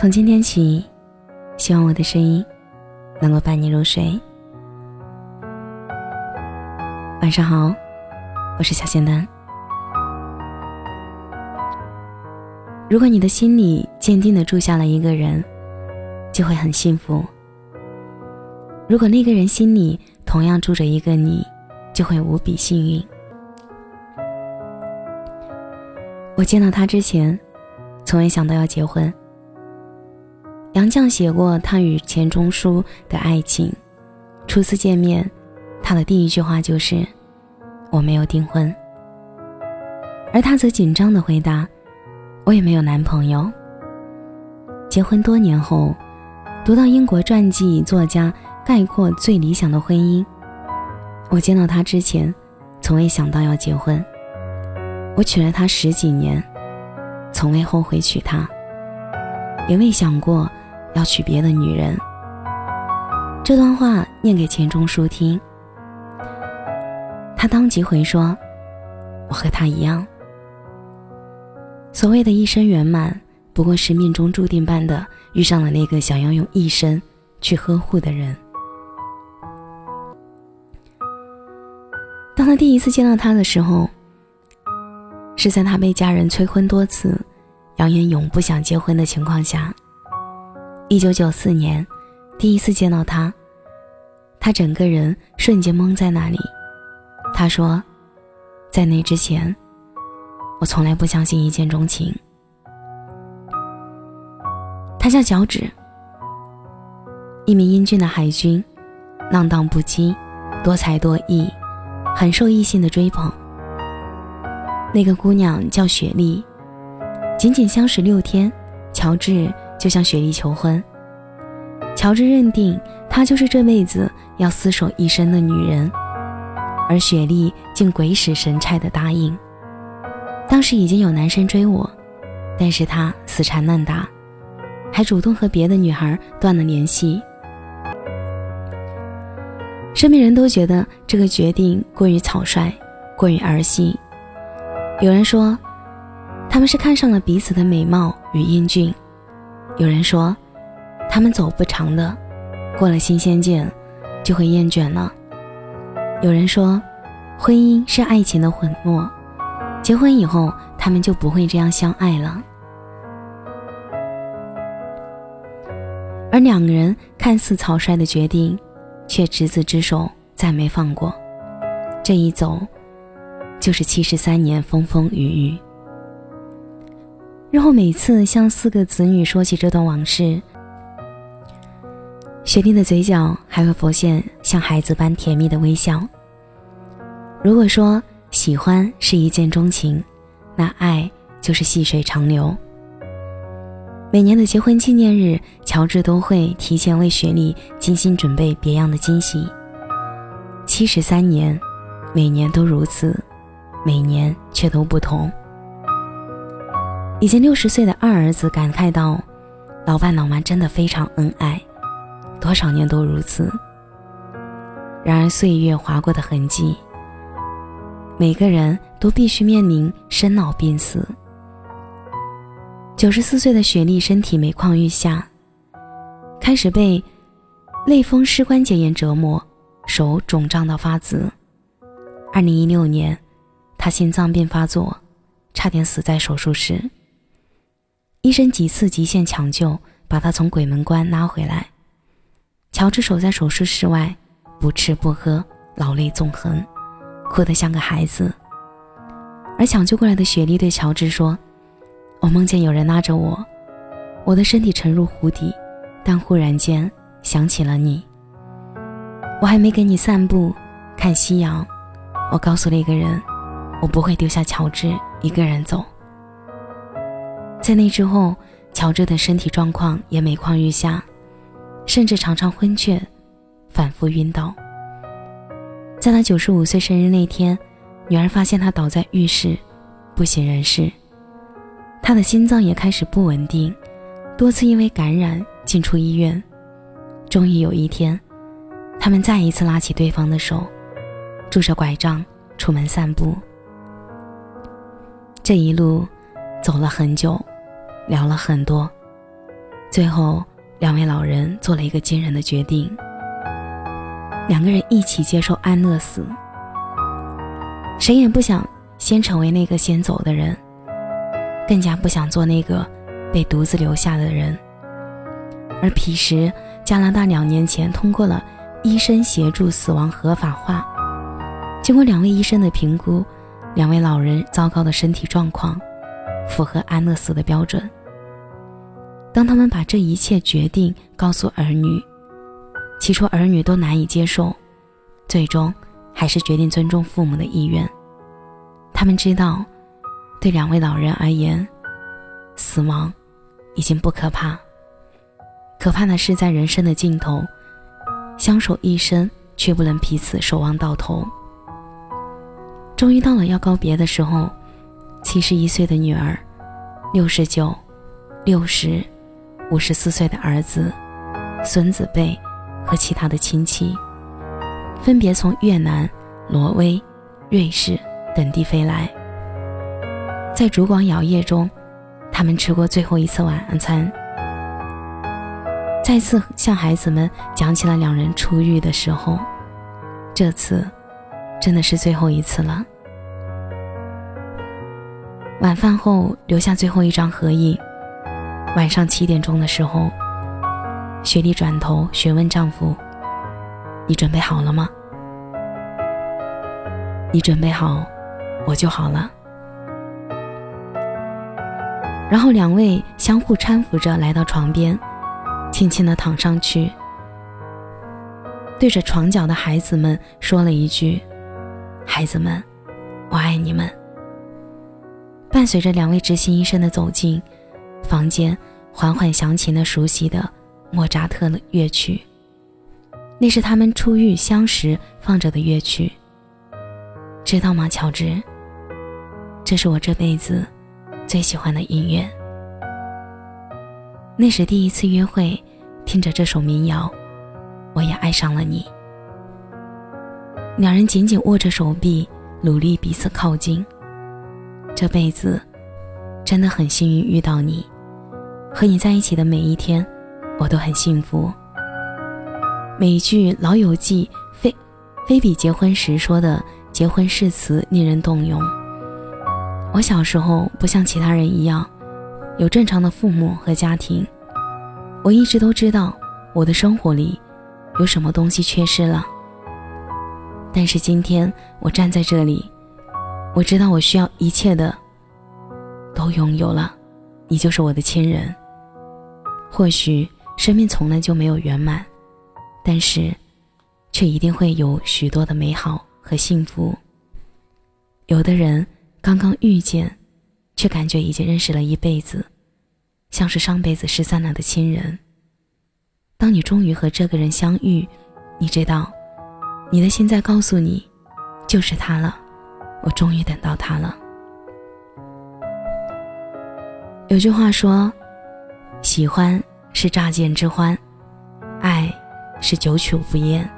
从今天起，希望我的声音能够伴你入睡。晚上好，我是小仙丹。如果你的心里坚定的住下了一个人，就会很幸福。如果那个人心里同样住着一个你，就会无比幸运。我见到他之前，从未想到要结婚。杨绛写过他与钱钟书的爱情，初次见面，他的第一句话就是：“我没有订婚。”而他则紧张的回答：“我也没有男朋友。”结婚多年后，读到英国传记作家概括最理想的婚姻，我见到他之前，从未想到要结婚。我娶了她十几年，从未后悔娶她，也未想过要娶别的女人。这段话念给钱钟书听，他当即回说：“我和他一样。所谓的一生圆满，不过是命中注定般的遇上了那个想要用一生去呵护的人。”当他第一次见到他的时候。是在他被家人催婚多次，扬言永不想结婚的情况下。一九九四年，第一次见到他，他整个人瞬间懵在那里。他说，在那之前，我从来不相信一见钟情。他叫脚趾，一名英俊的海军，浪荡不羁，多才多艺，很受异性的追捧。那个姑娘叫雪莉，仅仅相识六天，乔治就向雪莉求婚。乔治认定她就是这辈子要厮守一生的女人，而雪莉竟鬼使神差的答应。当时已经有男生追我，但是他死缠烂打，还主动和别的女孩断了联系。身边人都觉得这个决定过于草率，过于儿戏。有人说，他们是看上了彼此的美貌与英俊；有人说，他们走不长的，过了新鲜劲，就会厌倦了；有人说，婚姻是爱情的混墨，结婚以后他们就不会这样相爱了。而两个人看似草率的决定，却执子之手，再没放过。这一走。就是七十三年风风雨雨。日后每次向四个子女说起这段往事，雪莉的嘴角还会浮现像孩子般甜蜜的微笑。如果说喜欢是一见钟情，那爱就是细水长流。每年的结婚纪念日，乔治都会提前为雪莉精心准备别样的惊喜。七十三年，每年都如此。每年却都不同。已经六十岁的二儿子感慨道：“老爸老妈真的非常恩爱，多少年都如此。”然而岁月划过的痕迹，每个人都必须面临生老病死。九十四岁的雪莉身体每况愈下，开始被类风湿关节炎折磨，手肿胀到发紫。二零一六年。他心脏病发作，差点死在手术室。医生几次极限抢救，把他从鬼门关拉回来。乔治守在手术室外，不吃不喝，老泪纵横，哭得像个孩子。而抢救过来的雪莉对乔治说：“我梦见有人拉着我，我的身体沉入湖底，但忽然间想起了你。我还没给你散步，看夕阳，我告诉了一个人。”我不会丢下乔治一个人走。在那之后，乔治的身体状况也每况愈下，甚至常常昏厥，反复晕倒。在他九十五岁生日那天，女儿发现他倒在浴室，不省人事。他的心脏也开始不稳定，多次因为感染进出医院。终于有一天，他们再一次拉起对方的手，拄着拐杖出门散步。这一路走了很久，聊了很多，最后，两位老人做了一个惊人的决定：两个人一起接受安乐死。谁也不想先成为那个先走的人，更加不想做那个被独自留下的人。而彼时，加拿大两年前通过了医生协助死亡合法化。经过两位医生的评估，两位老人糟糕的身体状况符合安乐死的标准。当他们把这一切决定告诉儿女，起初儿女都难以接受，最终还是决定尊重父母的意愿。他们知道，对两位老人而言，死亡已经不可怕。可怕的是，在人生的尽头，相守一生却不能彼此守望到头。终于到了要告别的时候，七十一岁的女儿，六十九、六十、五十四岁的儿子、孙子辈和其他的亲戚，分别从越南、挪威、瑞士等地飞来。在烛光摇曳中，他们吃过最后一次晚餐。再次向孩子们讲起了两人出狱的时候，这次真的是最后一次了。晚饭后留下最后一张合影。晚上七点钟的时候，雪莉转头询问丈夫：“你准备好了吗？你准备好，我就好了。”然后两位相互搀扶着来到床边。轻轻地躺上去，对着床角的孩子们说了一句：“孩子们，我爱你们。”伴随着两位执行医生的走近，房间缓缓响起那熟悉的莫扎特的乐曲，那是他们初遇相识放着的乐曲。知道吗，乔治？这是我这辈子最喜欢的音乐。那时第一次约会，听着这首民谣，我也爱上了你。两人紧紧握着手臂，努力彼此靠近。这辈子真的很幸运遇到你，和你在一起的每一天，我都很幸福。每一句《老友记》菲菲比结婚时说的结婚誓词令人动容。我小时候不像其他人一样。有正常的父母和家庭，我一直都知道我的生活里有什么东西缺失了。但是今天我站在这里，我知道我需要一切的都拥有了，你就是我的亲人。或许生命从来就没有圆满，但是却一定会有许多的美好和幸福。有的人刚刚遇见。却感觉已经认识了一辈子，像是上辈子失散了的亲人。当你终于和这个人相遇，你知道，你的心在告诉你，就是他了，我终于等到他了。有句话说，喜欢是乍见之欢，爱是久处不厌。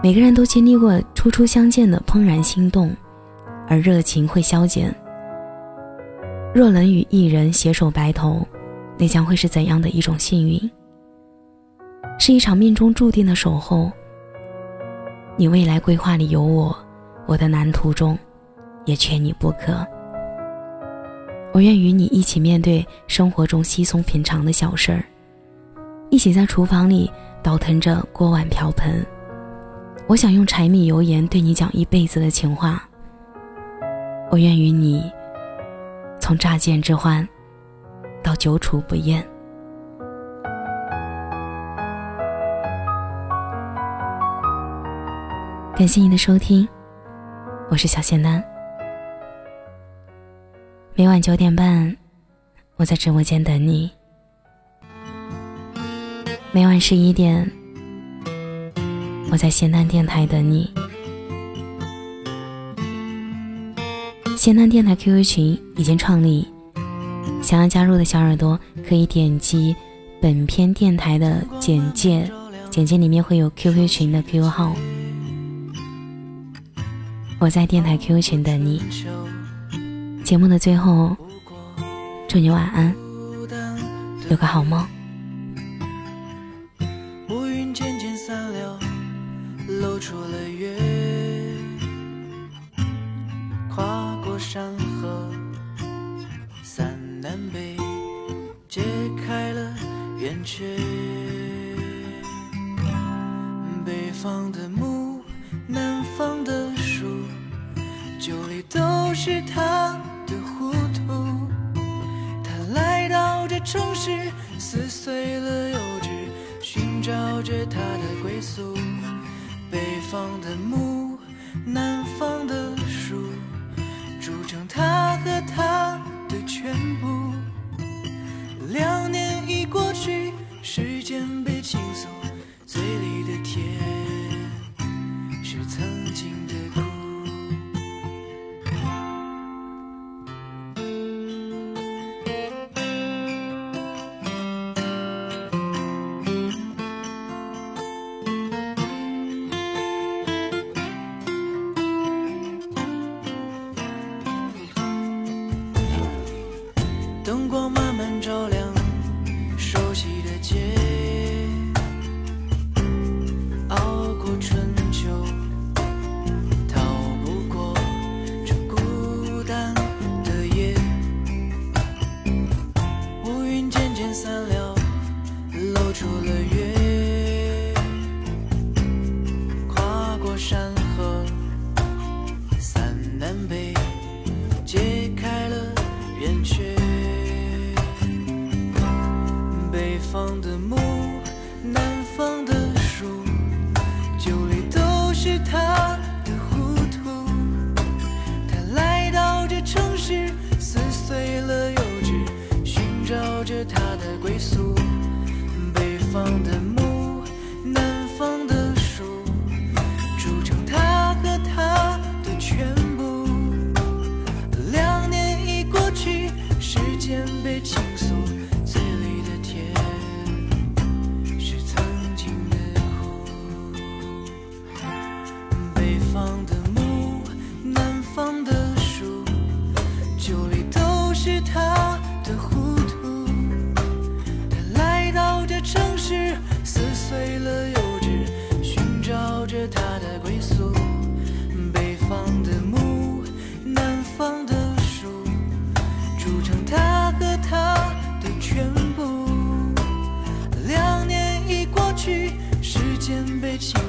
每个人都经历过初初相见的怦然心动，而热情会消减。若能与一人携手白头，那将会是怎样的一种幸运？是一场命中注定的守候。你未来规划里有我，我的蓝图中也缺你不可。我愿与你一起面对生活中稀松平常的小事儿，一起在厨房里倒腾着锅碗瓢盆。我想用柴米油盐对你讲一辈子的情话。我愿与你。从乍见之欢，到久处不厌。感谢您的收听，我是小仙丹。每晚九点半，我在直播间等你；每晚十一点，我在仙丹电台等你。仙丹电台 QQ 群已经创立，想要加入的小耳朵可以点击本篇电台的简介，简介里面会有 QQ 群的 QQ 号。我在电台 QQ 群等你。节目的最后，祝你晚安，有个好梦。乌云渐渐散了，露出了月，跨过山河，三南北，揭开了圆缺。北方的寻找着他的归宿。北方的木，南方的树，筑成他和他的全部。两方的树，酒里都是他的糊涂。他来到这城市，撕碎了幼稚，寻找着他的归宿。北方的归宿。北方的木，南方的树，筑成他和她的全部。两年已过去，时间被倾